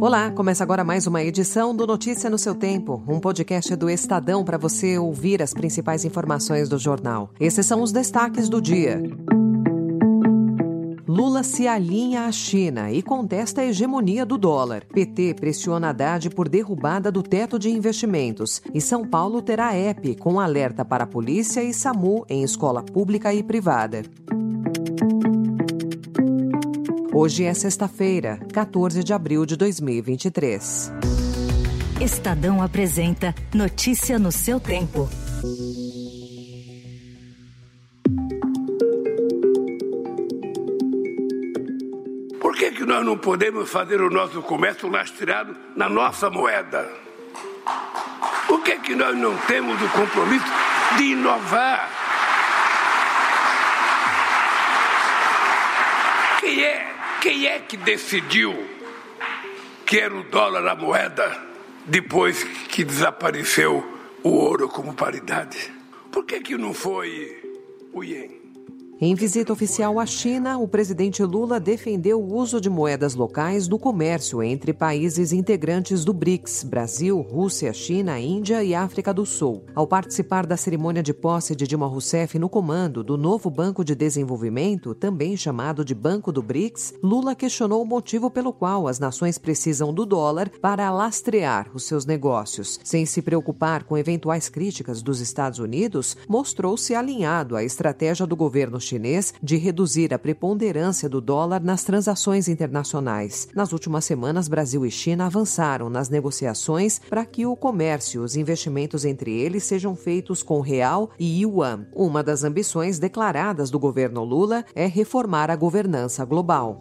Olá, começa agora mais uma edição do Notícia no seu Tempo, um podcast do Estadão para você ouvir as principais informações do jornal. Esses são os destaques do dia. Lula se alinha à China e contesta a hegemonia do dólar. PT pressiona Haddad por derrubada do teto de investimentos. E São Paulo terá app com alerta para a polícia e SAMU em escola pública e privada. Hoje é sexta-feira, 14 de abril de 2023. Estadão apresenta Notícia no seu tempo. Por que, que nós não podemos fazer o nosso comércio lastreado na nossa moeda? Por que, que nós não temos o compromisso de inovar? Quem é que decidiu que era o dólar a moeda depois que desapareceu o ouro como paridade? Por que, que não foi o ien? Em visita oficial à China, o presidente Lula defendeu o uso de moedas locais no comércio entre países integrantes do BRICS: Brasil, Rússia, China, Índia e África do Sul. Ao participar da cerimônia de posse de Dilma Rousseff no comando do novo Banco de Desenvolvimento, também chamado de Banco do BRICS, Lula questionou o motivo pelo qual as nações precisam do dólar para lastrear os seus negócios. Sem se preocupar com eventuais críticas dos Estados Unidos, mostrou-se alinhado à estratégia do governo chinês de reduzir a preponderância do dólar nas transações internacionais. Nas últimas semanas, Brasil e China avançaram nas negociações para que o comércio e os investimentos entre eles sejam feitos com real e yuan. Uma das ambições declaradas do governo Lula é reformar a governança global.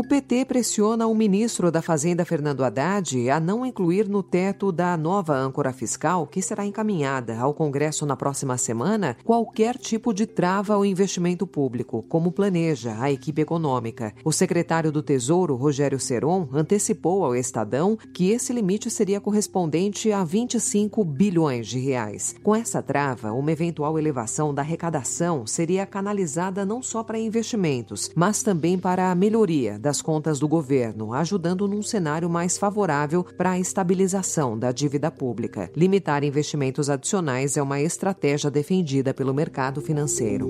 O PT pressiona o ministro da Fazenda, Fernando Haddad, a não incluir no teto da nova âncora fiscal, que será encaminhada ao Congresso na próxima semana, qualquer tipo de trava ao investimento público, como planeja a equipe econômica. O secretário do Tesouro, Rogério Seron, antecipou ao Estadão que esse limite seria correspondente a 25 bilhões de reais. Com essa trava, uma eventual elevação da arrecadação seria canalizada não só para investimentos, mas também para a melhoria das contas do governo, ajudando num cenário mais favorável para a estabilização da dívida pública. Limitar investimentos adicionais é uma estratégia defendida pelo mercado financeiro.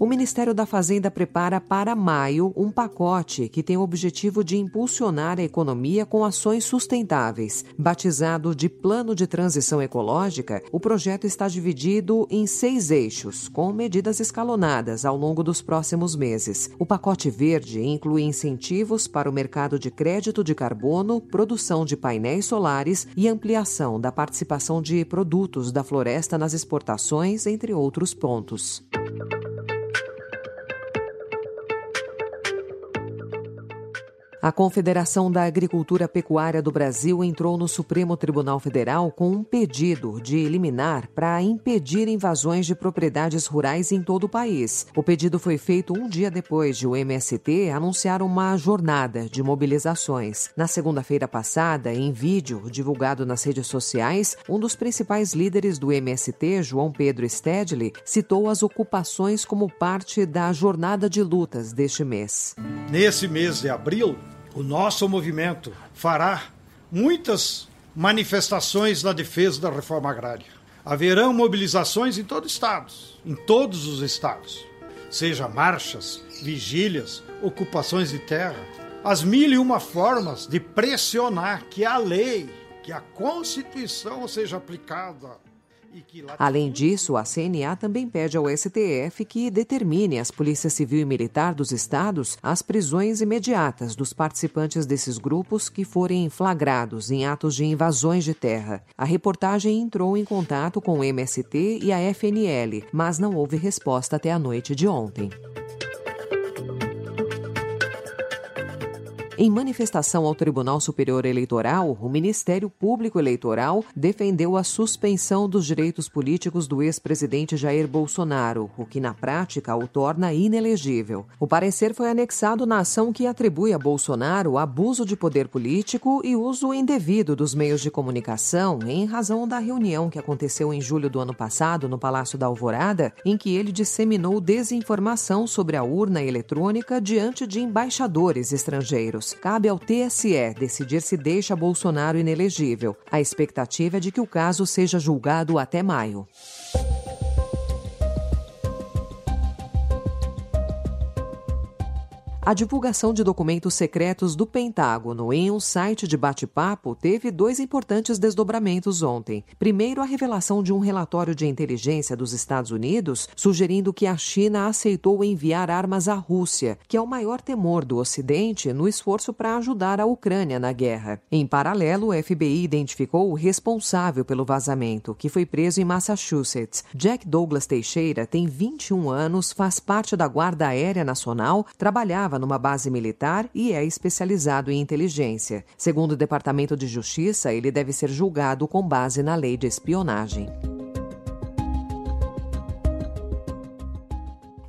O Ministério da Fazenda prepara para maio um pacote que tem o objetivo de impulsionar a economia com ações sustentáveis. Batizado de Plano de Transição Ecológica, o projeto está dividido em seis eixos, com medidas escalonadas ao longo dos próximos meses. O pacote verde inclui incentivos para o mercado de crédito de carbono, produção de painéis solares e ampliação da participação de produtos da floresta nas exportações, entre outros pontos. A Confederação da Agricultura Pecuária do Brasil entrou no Supremo Tribunal Federal com um pedido de eliminar para impedir invasões de propriedades rurais em todo o país. O pedido foi feito um dia depois de o MST anunciar uma jornada de mobilizações. Na segunda-feira passada, em vídeo divulgado nas redes sociais, um dos principais líderes do MST, João Pedro Stedley, citou as ocupações como parte da jornada de lutas deste mês. Nesse mês de abril, o nosso movimento fará muitas manifestações na defesa da reforma agrária. Haverão mobilizações em todo o estado, em todos os estados, seja marchas, vigílias, ocupações de terra, as mil e uma formas de pressionar que a lei, que a Constituição seja aplicada Além disso, a CNA também pede ao STF que determine às polícias civil e militar dos estados as prisões imediatas dos participantes desses grupos que forem flagrados em atos de invasões de terra. A reportagem entrou em contato com o MST e a FNL, mas não houve resposta até a noite de ontem. Em manifestação ao Tribunal Superior Eleitoral, o Ministério Público Eleitoral defendeu a suspensão dos direitos políticos do ex-presidente Jair Bolsonaro, o que na prática o torna inelegível. O parecer foi anexado na ação que atribui a Bolsonaro abuso de poder político e uso indevido dos meios de comunicação em razão da reunião que aconteceu em julho do ano passado no Palácio da Alvorada, em que ele disseminou desinformação sobre a urna eletrônica diante de embaixadores estrangeiros. Cabe ao TSE decidir se deixa Bolsonaro inelegível. A expectativa é de que o caso seja julgado até maio. A divulgação de documentos secretos do Pentágono em um site de bate-papo teve dois importantes desdobramentos ontem. Primeiro, a revelação de um relatório de inteligência dos Estados Unidos sugerindo que a China aceitou enviar armas à Rússia, que é o maior temor do Ocidente no esforço para ajudar a Ucrânia na guerra. Em paralelo, o FBI identificou o responsável pelo vazamento, que foi preso em Massachusetts. Jack Douglas Teixeira tem 21 anos, faz parte da Guarda Aérea Nacional, trabalhava numa base militar e é especializado em inteligência. Segundo o Departamento de Justiça, ele deve ser julgado com base na lei de espionagem.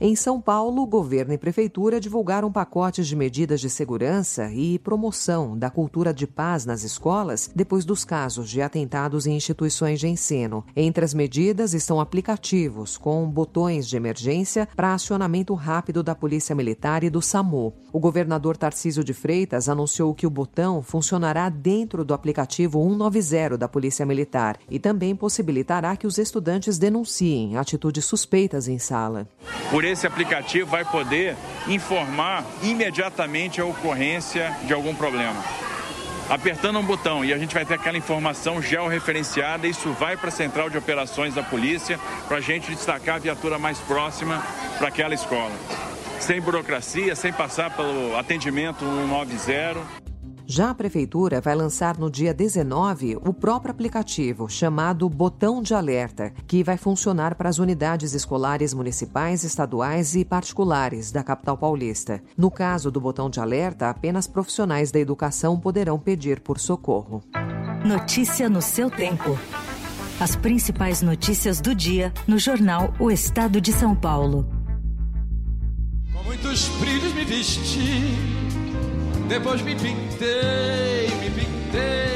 Em São Paulo, governo e prefeitura divulgaram pacotes de medidas de segurança e promoção da cultura de paz nas escolas depois dos casos de atentados em instituições de ensino. Entre as medidas estão aplicativos com botões de emergência para acionamento rápido da Polícia Militar e do SAMU. O governador Tarcísio de Freitas anunciou que o botão funcionará dentro do aplicativo 190 da Polícia Militar e também possibilitará que os estudantes denunciem atitudes suspeitas em sala. Por esse aplicativo vai poder informar imediatamente a ocorrência de algum problema. Apertando um botão e a gente vai ter aquela informação georreferenciada, isso vai para a central de operações da polícia para a gente destacar a viatura mais próxima para aquela escola. Sem burocracia, sem passar pelo atendimento 190. Já a Prefeitura vai lançar no dia 19 o próprio aplicativo, chamado Botão de Alerta, que vai funcionar para as unidades escolares municipais, estaduais e particulares da capital paulista. No caso do Botão de Alerta, apenas profissionais da educação poderão pedir por socorro. Notícia no seu tempo. As principais notícias do dia no jornal O Estado de São Paulo. Com muitos brilhos me vesti depois me pintei, me pintei,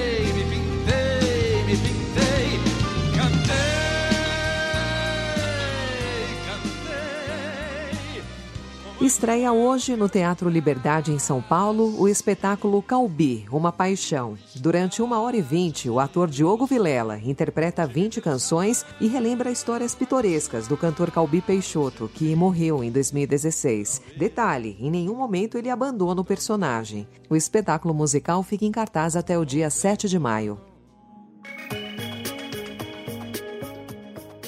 Estreia hoje no Teatro Liberdade em São Paulo o espetáculo Calbi, Uma Paixão. Durante uma hora e vinte, o ator Diogo Vilela interpreta 20 canções e relembra histórias pitorescas do cantor Calbi Peixoto, que morreu em 2016. Detalhe, em nenhum momento ele abandona o personagem. O espetáculo musical fica em cartaz até o dia 7 de maio.